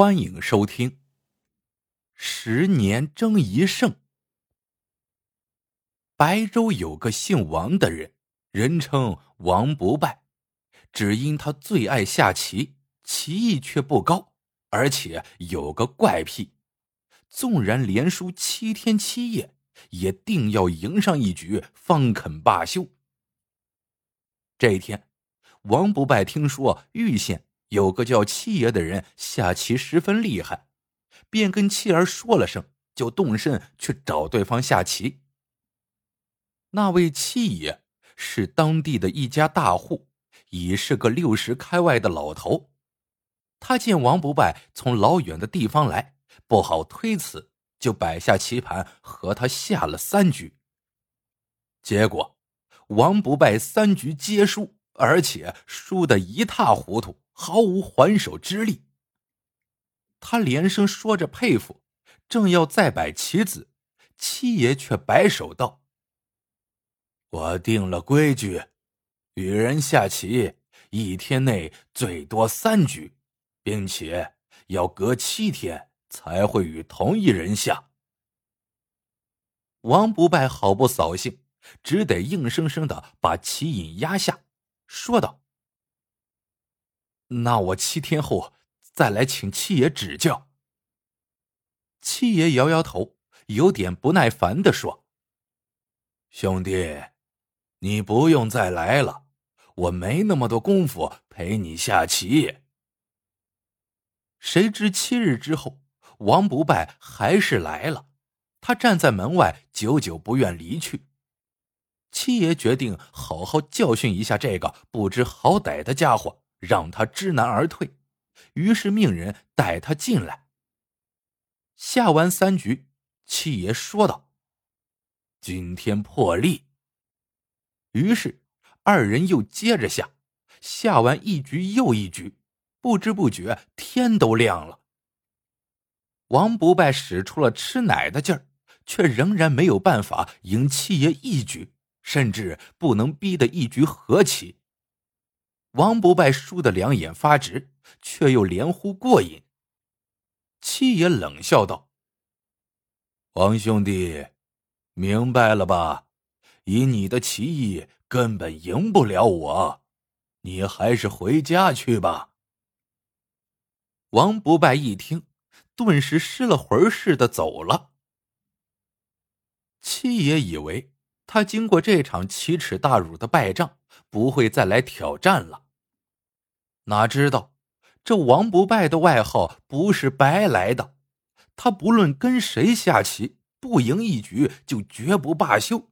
欢迎收听。十年争一胜。白州有个姓王的人，人称王不败，只因他最爱下棋，棋艺却不高，而且有个怪癖，纵然连输七天七夜，也定要赢上一局方肯罢休。这一天，王不败听说玉县。有个叫七爷的人下棋十分厉害，便跟妻儿说了声，就动身去找对方下棋。那位七爷是当地的一家大户，已是个六十开外的老头。他见王不败从老远的地方来，不好推辞，就摆下棋盘和他下了三局。结果，王不败三局皆输，而且输得一塌糊涂。毫无还手之力。他连声说着佩服，正要再摆棋子，七爷却摆手道：“我定了规矩，与人下棋一天内最多三局，并且要隔七天才会与同一人下。”王不败好不扫兴，只得硬生生的把棋瘾压下，说道。那我七天后再来请七爷指教。七爷摇摇头，有点不耐烦的说：“兄弟，你不用再来了，我没那么多功夫陪你下棋。”谁知七日之后，王不败还是来了，他站在门外，久久不愿离去。七爷决定好好教训一下这个不知好歹的家伙。让他知难而退，于是命人带他进来。下完三局，七爷说道：“今天破例。”于是二人又接着下，下完一局又一局，不知不觉天都亮了。王不败使出了吃奶的劲儿，却仍然没有办法赢七爷一局，甚至不能逼得一局和棋。王不败输得两眼发直，却又连呼过瘾。七爷冷笑道：“王兄弟，明白了吧？以你的棋艺，根本赢不了我，你还是回家去吧。”王不败一听，顿时失了魂似的走了。七爷以为他经过这场奇耻大辱的败仗。不会再来挑战了。哪知道，这王不败的外号不是白来的。他不论跟谁下棋，不赢一局就绝不罢休。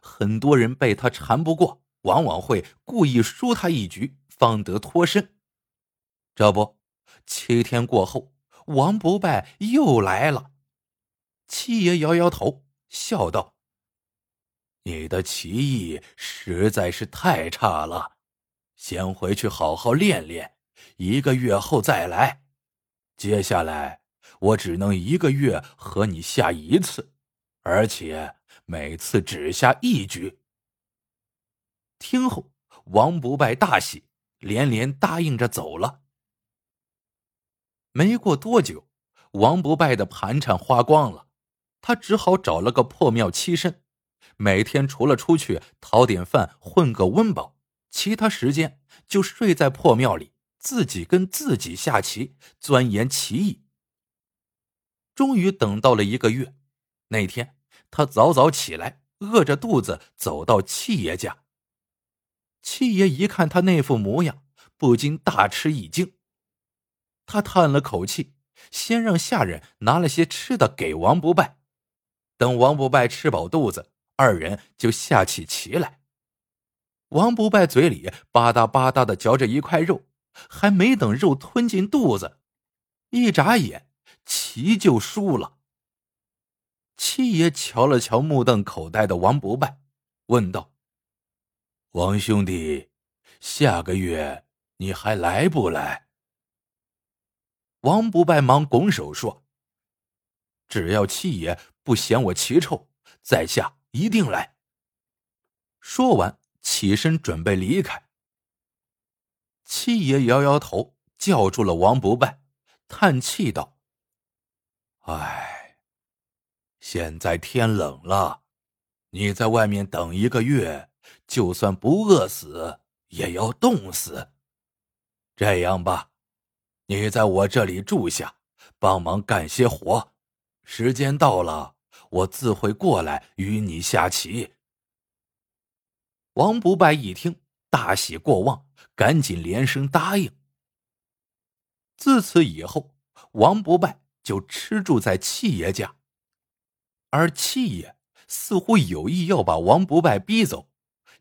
很多人被他缠不过，往往会故意输他一局，方得脱身。这不，七天过后，王不败又来了。七爷摇摇头，笑道。你的棋艺实在是太差了，先回去好好练练，一个月后再来。接下来我只能一个月和你下一次，而且每次只下一局。听后，王不败大喜，连连答应着走了。没过多久，王不败的盘缠花光了，他只好找了个破庙栖身。每天除了出去讨点饭混个温饱，其他时间就睡在破庙里，自己跟自己下棋，钻研棋艺。终于等到了一个月，那天他早早起来，饿着肚子走到七爷家。七爷一看他那副模样，不禁大吃一惊。他叹了口气，先让下人拿了些吃的给王不败，等王不败吃饱肚子。二人就下起棋来。王不败嘴里吧嗒吧嗒的嚼着一块肉，还没等肉吞进肚子，一眨眼，棋就输了。七爷瞧了瞧目瞪口呆的王不败，问道：“王兄弟，下个月你还来不来？”王不败忙拱手说：“只要七爷不嫌我棋臭，在下。”一定来。说完，起身准备离开。七爷摇摇头，叫住了王不败，叹气道：“哎，现在天冷了，你在外面等一个月，就算不饿死，也要冻死。这样吧，你在我这里住下，帮忙干些活，时间到了，我自会过来与你下棋。”王不败一听，大喜过望，赶紧连声答应。自此以后，王不败就吃住在七爷家，而七爷似乎有意要把王不败逼走，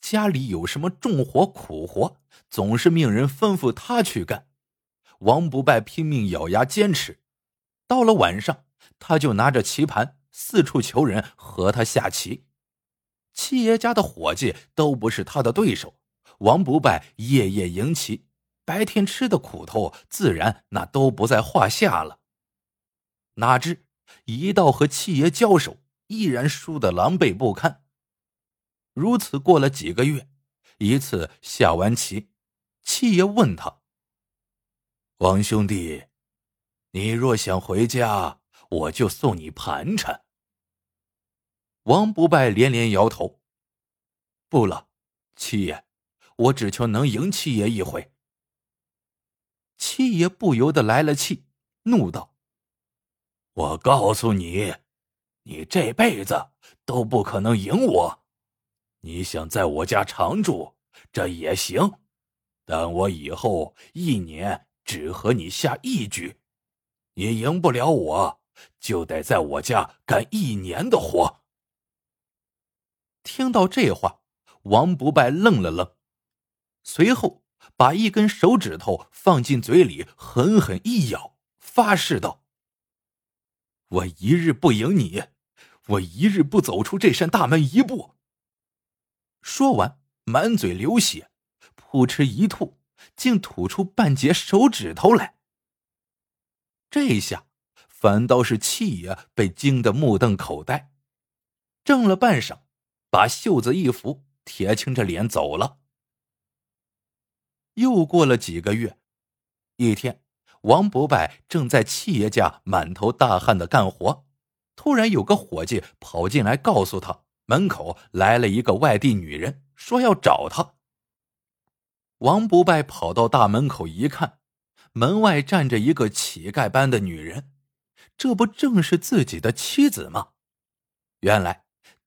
家里有什么重活苦活，总是命人吩咐他去干。王不败拼命咬牙坚持，到了晚上，他就拿着棋盘四处求人和他下棋。七爷家的伙计都不是他的对手，王不败夜夜赢棋，白天吃的苦头自然那都不在话下了。哪知一到和七爷交手，依然输得狼狈不堪。如此过了几个月，一次下完棋，七爷问他：“王兄弟，你若想回家，我就送你盘缠。”王不败连连摇头：“不了，七爷，我只求能赢七爷一回。”七爷不由得来了气，怒道：“我告诉你，你这辈子都不可能赢我。你想在我家常住，这也行，但我以后一年只和你下一局，你赢不了我，就得在我家干一年的活。”听到这话，王不败愣了愣，随后把一根手指头放进嘴里，狠狠一咬，发誓道：“我一日不赢你，我一日不走出这扇大门一步。”说完，满嘴流血，扑哧一吐，竟吐出半截手指头来。这下，反倒是七爷被惊得目瞪口呆，怔了半晌。把袖子一拂，铁青着脸走了。又过了几个月，一天，王不败正在七爷家满头大汗的干活，突然有个伙计跑进来，告诉他门口来了一个外地女人，说要找他。王不败跑到大门口一看，门外站着一个乞丐般的女人，这不正是自己的妻子吗？原来。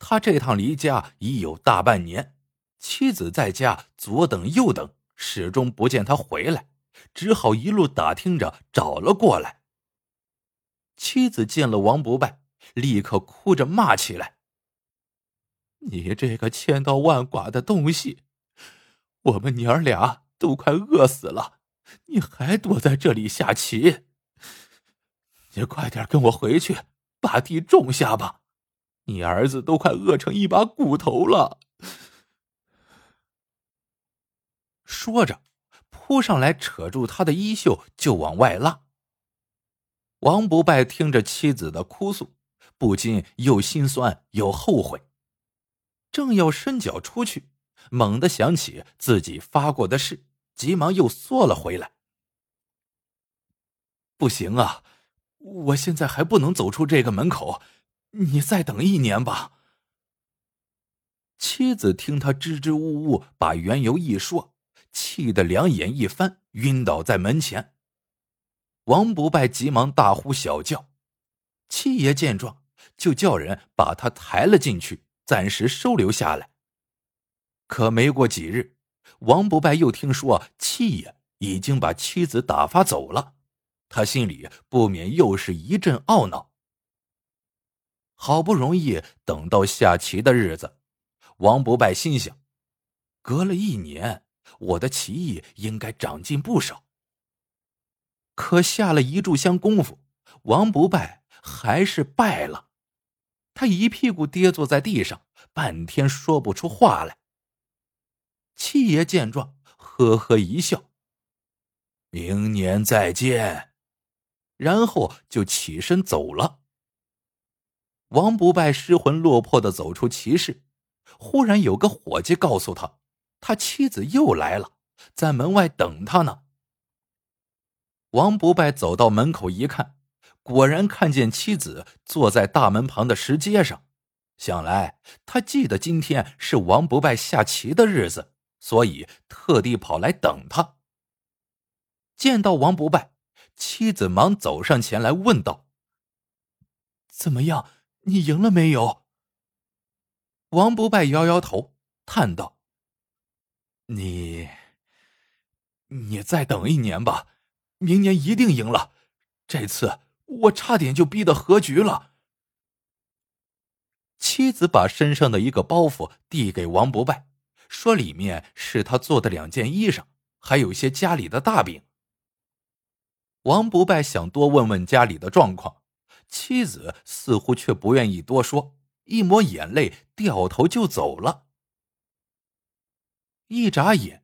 他这趟离家已有大半年，妻子在家左等右等，始终不见他回来，只好一路打听着找了过来。妻子见了王不败，立刻哭着骂起来：“你这个千刀万剐的东西，我们娘俩都快饿死了，你还躲在这里下棋？你快点跟我回去，把地种下吧。”你儿子都快饿成一把骨头了。说着，扑上来扯住他的衣袖就往外拉。王不败听着妻子的哭诉，不禁又心酸又后悔。正要伸脚出去，猛地想起自己发过的誓，急忙又缩了回来。不行啊，我现在还不能走出这个门口。你再等一年吧。妻子听他支支吾吾把缘由一说，气得两眼一翻，晕倒在门前。王不败急忙大呼小叫，七爷见状，就叫人把他抬了进去，暂时收留下来。可没过几日，王不败又听说七爷已经把妻子打发走了，他心里不免又是一阵懊恼。好不容易等到下棋的日子，王不败心想：隔了一年，我的棋艺应该长进不少。可下了一炷香功夫，王不败还是败了。他一屁股跌坐在地上，半天说不出话来。七爷见状，呵呵一笑：“明年再见。”然后就起身走了。王不败失魂落魄的走出骑室，忽然有个伙计告诉他，他妻子又来了，在门外等他呢。王不败走到门口一看，果然看见妻子坐在大门旁的石阶上。想来他记得今天是王不败下棋的日子，所以特地跑来等他。见到王不败，妻子忙走上前来问道：“怎么样？你赢了没有？”王不败摇摇头，叹道：“你，你再等一年吧，明年一定赢了。这次我差点就逼得和局了。”妻子把身上的一个包袱递给王不败，说：“里面是他做的两件衣裳，还有一些家里的大饼。”王不败想多问问家里的状况，妻子似乎却不愿意多说，一抹眼泪，掉头就走了。一眨眼，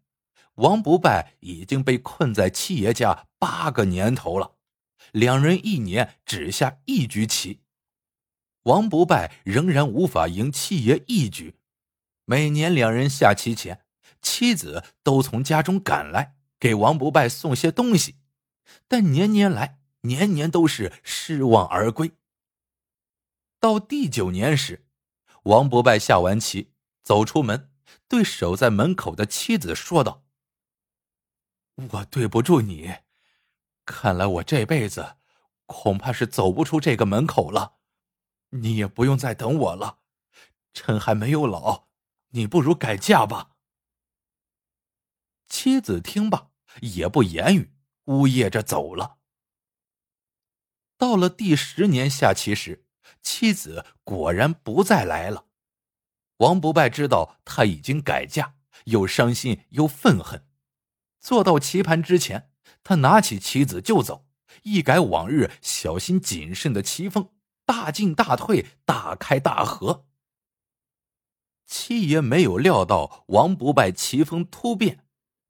王不败已经被困在七爷家八个年头了，两人一年只下一局棋。王不败仍然无法赢七爷一局，每年两人下棋前，妻子都从家中赶来给王不败送些东西，但年年来，年年都是失望而归。到第九年时，王不败下完棋，走出门，对守在门口的妻子说道：“我对不住你，看来我这辈子恐怕是走不出这个门口了。”你也不用再等我了，趁还没有老，你不如改嫁吧。妻子听罢也不言语，呜咽着走了。到了第十年下棋时，妻子果然不再来了。王不败知道他已经改嫁，又伤心又愤恨。坐到棋盘之前，他拿起棋子就走，一改往日小心谨慎的棋风。大进大退，大开大合。七爷没有料到王不败棋风突变，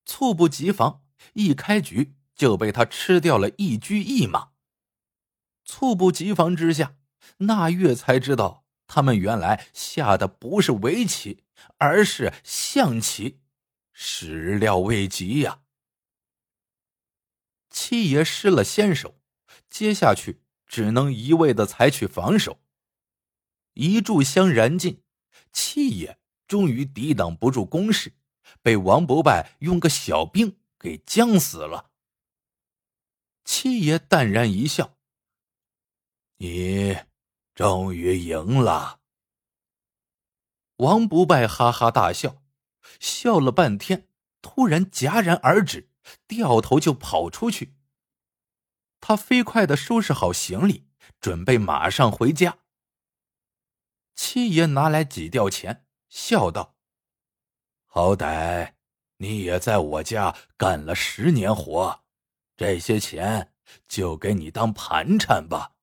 猝不及防，一开局就被他吃掉了一车一马。猝不及防之下，那月才知道他们原来下的不是围棋，而是象棋，始料未及呀！七爷失了先手，接下去。只能一味的采取防守，一炷香燃尽，七爷终于抵挡不住攻势，被王不败用个小兵给将死了。七爷淡然一笑：“你终于赢了。”王不败哈哈大笑，笑了半天，突然戛然而止，掉头就跑出去。他飞快的收拾好行李，准备马上回家。七爷拿来几吊钱，笑道：“好歹你也在我家干了十年活，这些钱就给你当盘缠吧。”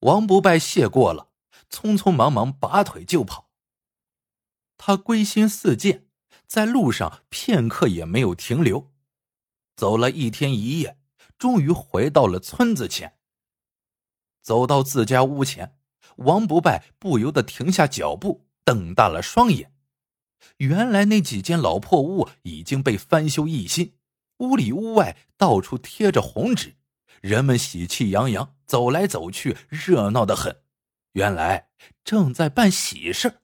王不败谢过了，匆匆忙忙拔腿就跑。他归心似箭，在路上片刻也没有停留，走了一天一夜。终于回到了村子前。走到自家屋前，王不败不由得停下脚步，瞪大了双眼。原来那几间老破屋已经被翻修一新，屋里屋外到处贴着红纸，人们喜气洋洋走来走去，热闹的很。原来正在办喜事。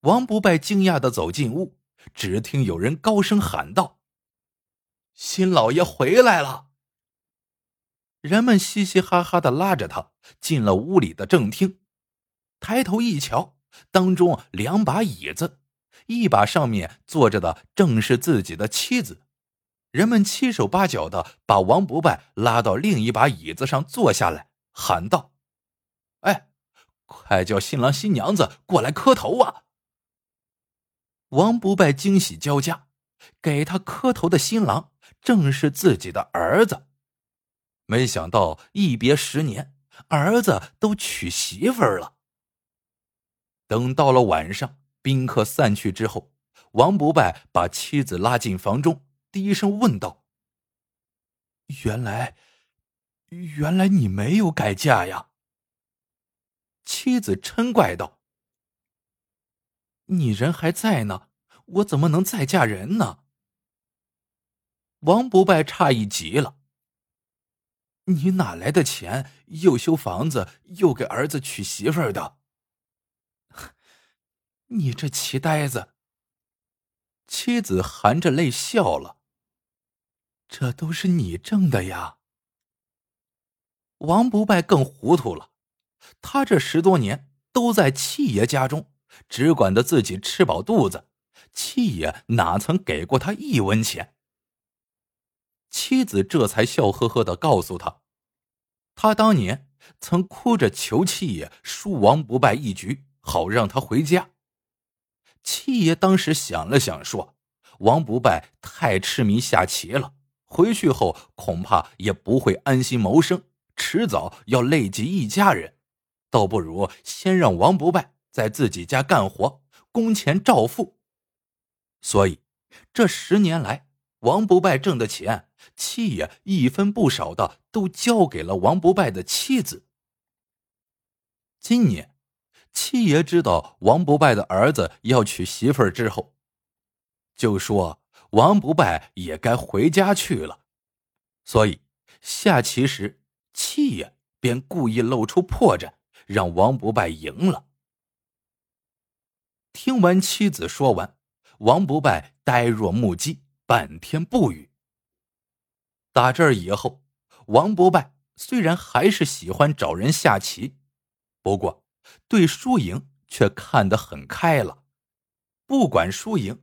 王不败惊讶的走进屋，只听有人高声喊道。新老爷回来了。人们嘻嘻哈哈的拉着他进了屋里的正厅，抬头一瞧，当中两把椅子，一把上面坐着的正是自己的妻子。人们七手八脚的把王不败拉到另一把椅子上坐下来，喊道：“哎，快叫新郎新娘子过来磕头啊！”王不败惊喜交加，给他磕头的新郎。正是自己的儿子，没想到一别十年，儿子都娶媳妇了。等到了晚上，宾客散去之后，王不败把妻子拉进房中，低声问道：“原来，原来你没有改嫁呀？”妻子嗔怪道：“你人还在呢，我怎么能再嫁人呢？”王不败诧异极了：“你哪来的钱？又修房子，又给儿子娶媳妇的？你这奇呆子！”妻子含着泪笑了：“这都是你挣的呀。”王不败更糊涂了，他这十多年都在七爷家中，只管得自己吃饱肚子，七爷哪曾给过他一文钱？妻子这才笑呵呵的告诉他，他当年曾哭着求七爷输王不败一局，好让他回家。七爷当时想了想，说：“王不败太痴迷下棋了，回去后恐怕也不会安心谋生。”迟早要累及一家人，倒不如先让王不败在自己家干活，工钱照付。所以，这十年来，王不败挣的钱，七爷一分不少的都交给了王不败的妻子。今年，七爷知道王不败的儿子要娶媳妇儿之后，就说王不败也该回家去了。所以，下棋时。七爷便故意露出破绽，让王不败赢了。听完妻子说完，王不败呆若木鸡，半天不语。打这儿以后，王不败虽然还是喜欢找人下棋，不过对输赢却看得很开了，不管输赢，